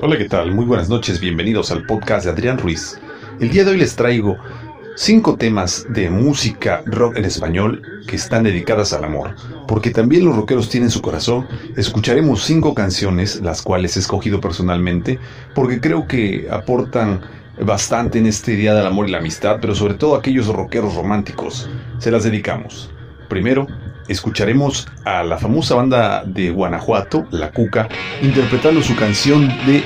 Hola, ¿qué tal? Muy buenas noches, bienvenidos al podcast de Adrián Ruiz. El día de hoy les traigo cinco temas de música rock en español que están dedicadas al amor, porque también los rockeros tienen su corazón. Escucharemos cinco canciones, las cuales he escogido personalmente, porque creo que aportan bastante en este Día del Amor y la Amistad, pero sobre todo aquellos rockeros románticos. Se las dedicamos. Primero, escucharemos a la famosa banda de Guanajuato, La Cuca, interpretando su canción de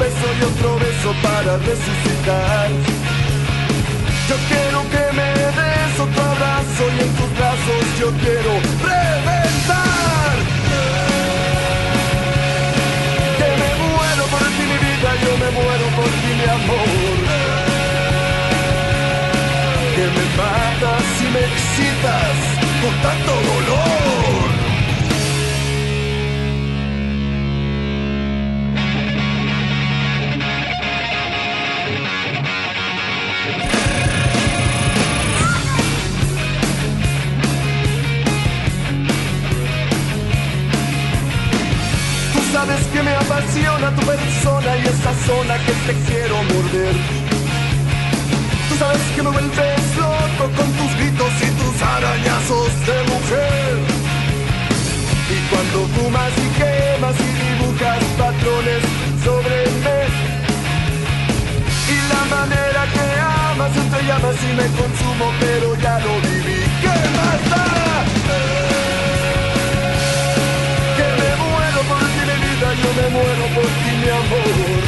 beso y otro beso para resucitar. Yo quiero que me des otro abrazo y en tus brazos yo quiero reventar. Que me muero por ti mi vida, yo me muero por ti mi amor. Que me matas y me excitas con tanto dolor. Sabes que me apasiona tu persona y esa zona que te quiero morder. Tú sabes que me vuelves loco con tus gritos y tus arañazos de mujer. Y cuando fumas y quemas y dibujas patrones sobre mí. Y la manera que amas entre llamas y me consumo, pero ya lo viví. ¿Qué más me muero por ti mi amor.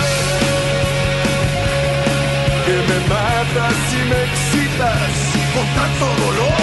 Que me matas y me excitas con tanto dolor.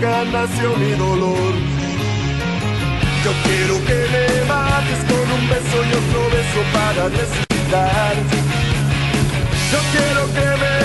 Nació mi dolor. Yo quiero que me mates con un beso y otro beso para resucitar. Yo quiero que me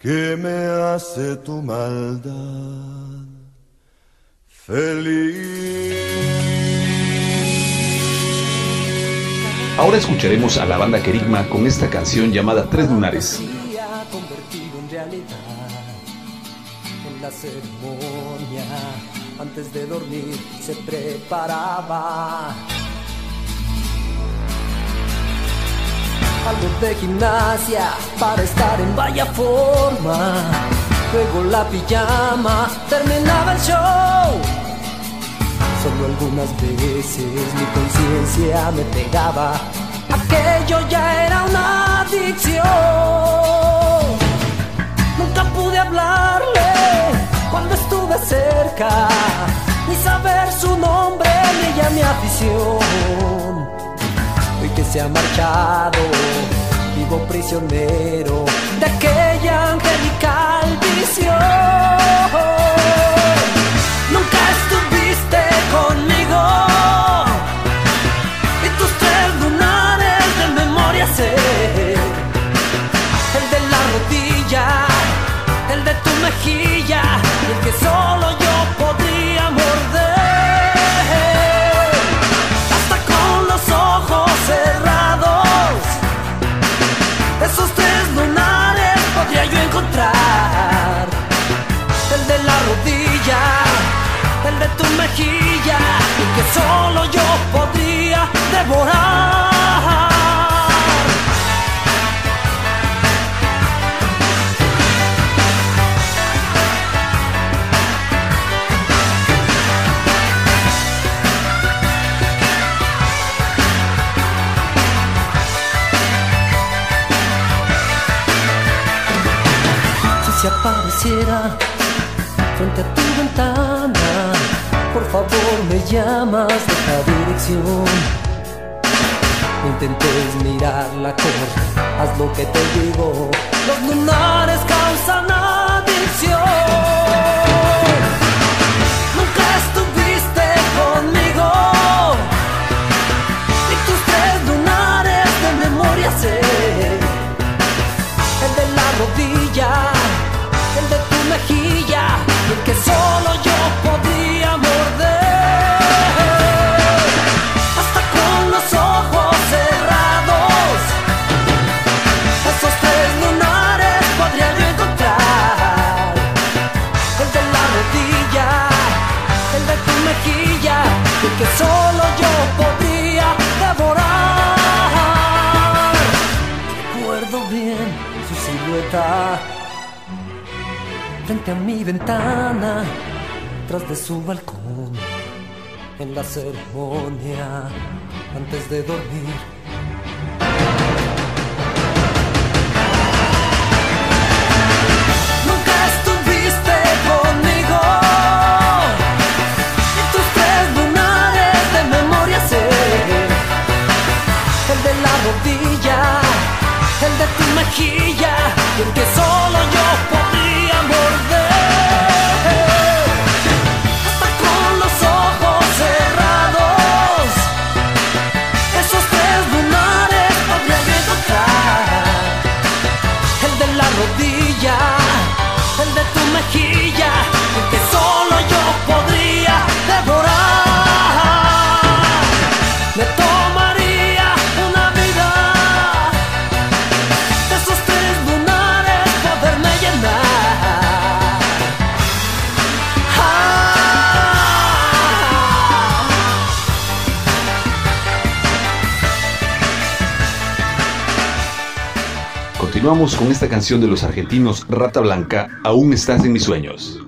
que me hace tu maldad feliz. Ahora escucharemos a la banda Kerigma con esta canción llamada Tres Lunares. En la ceremonia, antes de dormir, se preparaba. Algo de gimnasia para estar en vaya forma. Luego la pijama, terminaba el show. Solo algunas veces mi conciencia me pegaba. Aquello ya era una adicción. Nunca pude hablarle cuando estuve cerca, ni saber su nombre ni ella mi afición. Se ha marchado, vivo prisionero de aquella angelical visión. Nunca estuviste conmigo y tus tres lunares de memoria sé. El de la rodilla, el de tu mejilla y el que solo de la rodilla, el de tu mejilla y que solo yo podría devorar. Si se apareciera frente a tu ventana, por favor me llamas de esta dirección. No intentes mirarla corta, haz lo que te digo. Los lunares causan adicción. Frente a mi ventana, tras de su balcón, en la ceremonia, antes de dormir. Nunca estuviste conmigo tus tres lunares de memoria sé el de la rodilla, el de tu mejilla, y el que solo yo podría Continuamos con esta canción de los argentinos Rata Blanca, Aún estás en mis sueños.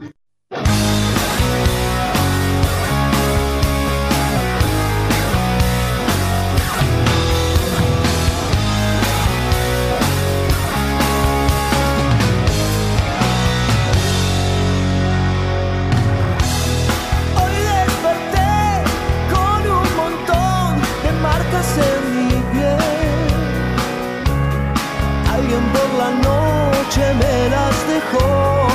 La noche me las dejó.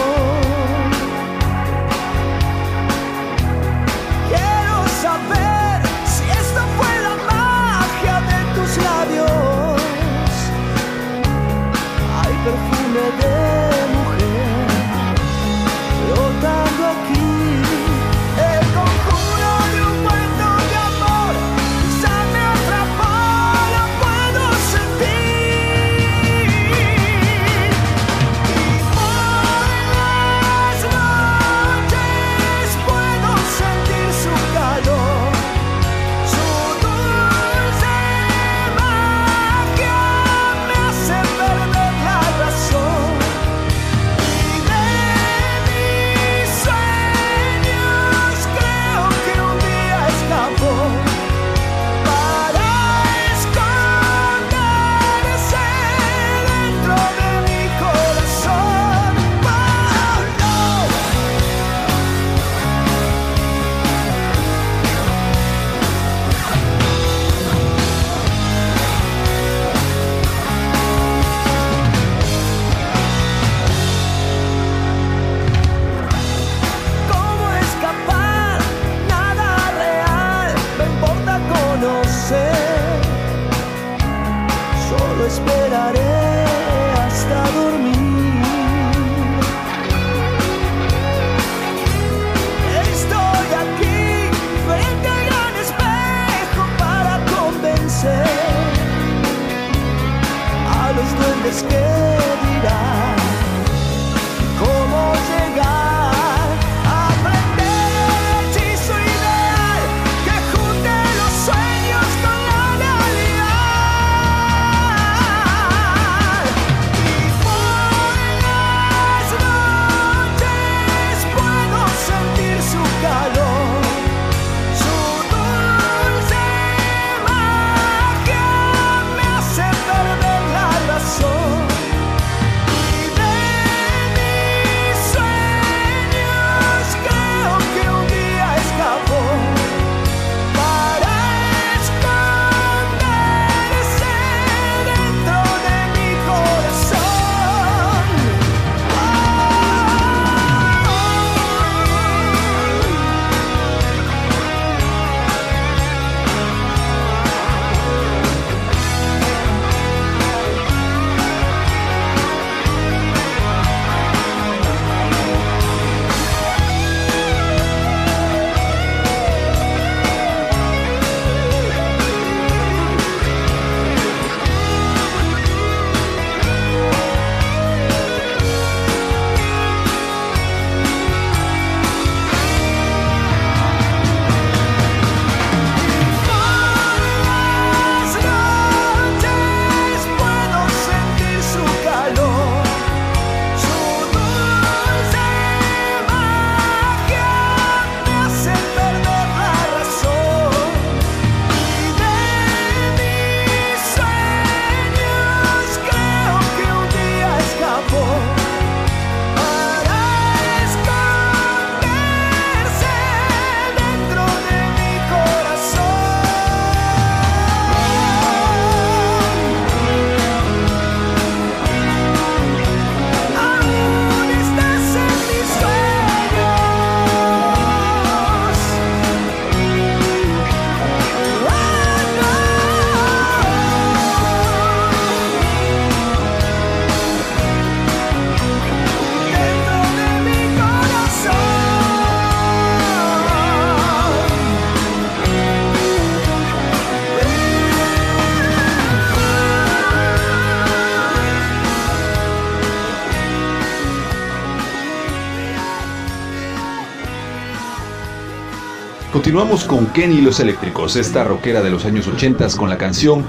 Continuamos con Kenny y los Eléctricos, esta rockera de los años 80 con la canción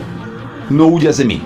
No huyas de mí.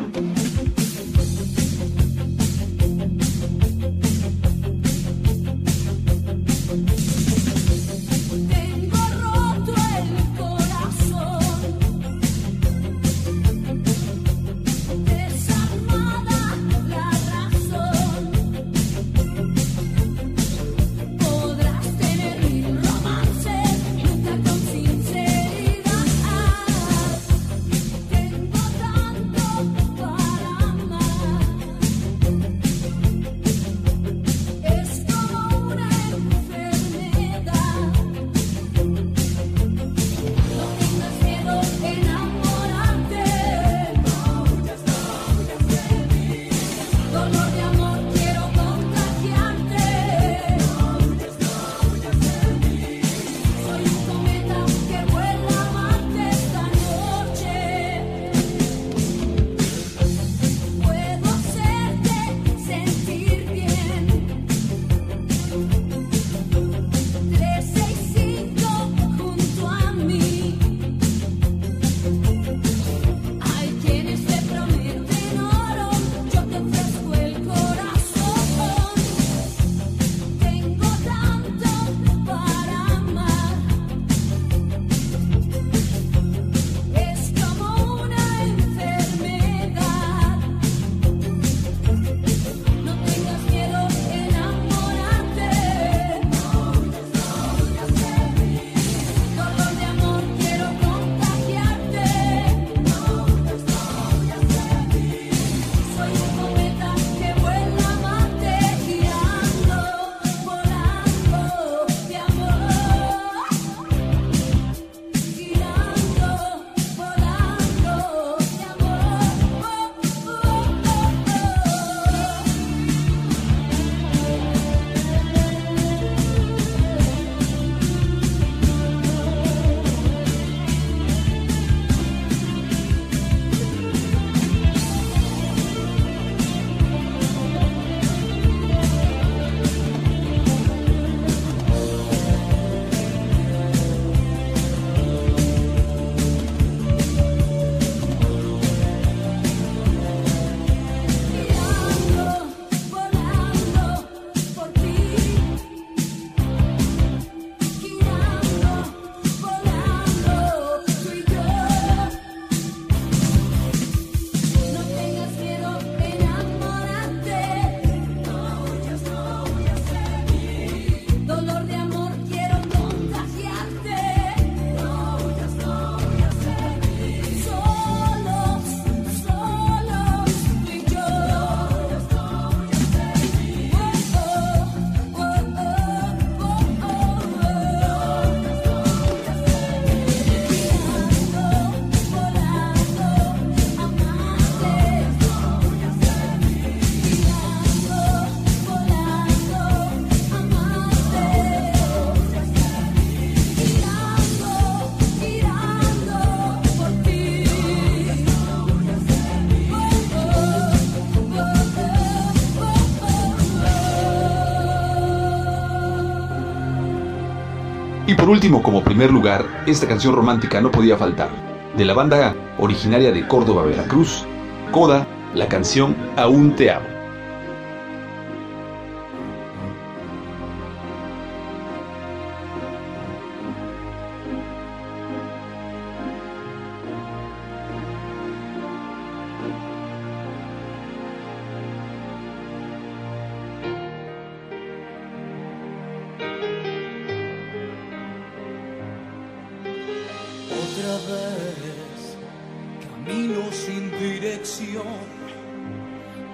Por último, como primer lugar, esta canción romántica no podía faltar. De la banda originaria de Córdoba, Veracruz, Coda, la canción Aún te amo.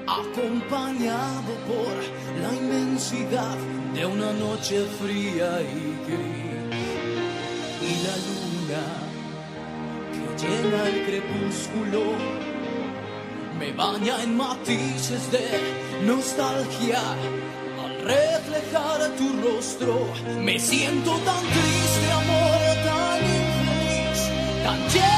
Acompañado por la inmensidad de una noche fría y gris. Y la luna que llena el crepúsculo me baña en matices de nostalgia. Al reflejar tu rostro, me siento tan triste, amor, infeliz, tan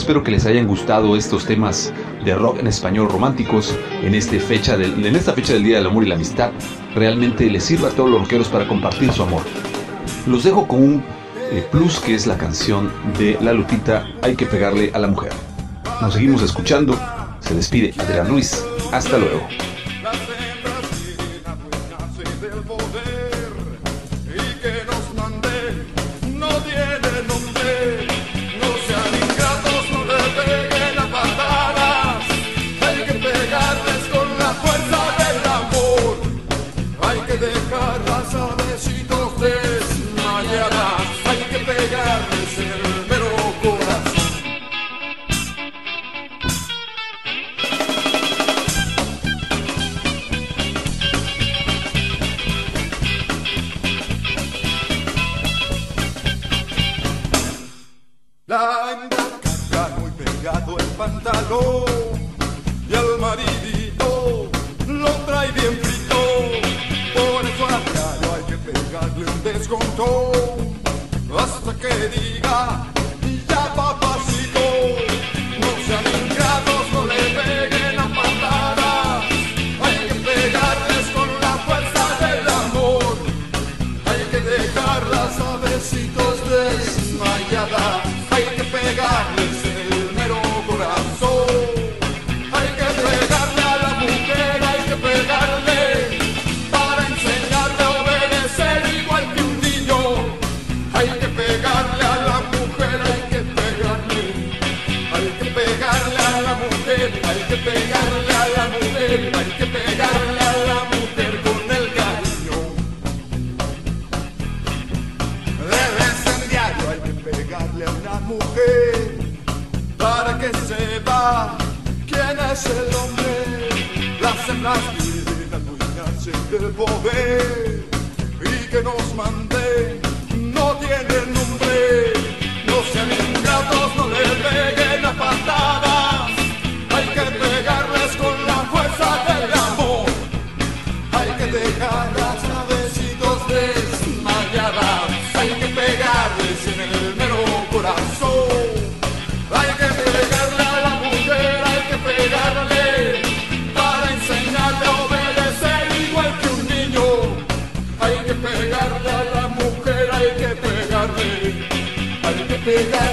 Espero que les hayan gustado estos temas de rock en español románticos en, este esta fecha del Día del Amor y la Amistad. Realmente les sirva a todos los rockeros para compartir su amor. Los dejo con un eh, plus que es la canción de La Lupita Hay que pegarle a la mujer. Nos seguimos escuchando. Se despide Adrián Luis. Hasta luego. del poder y que nos mantén no tiene nombre, no sean ingratos, no that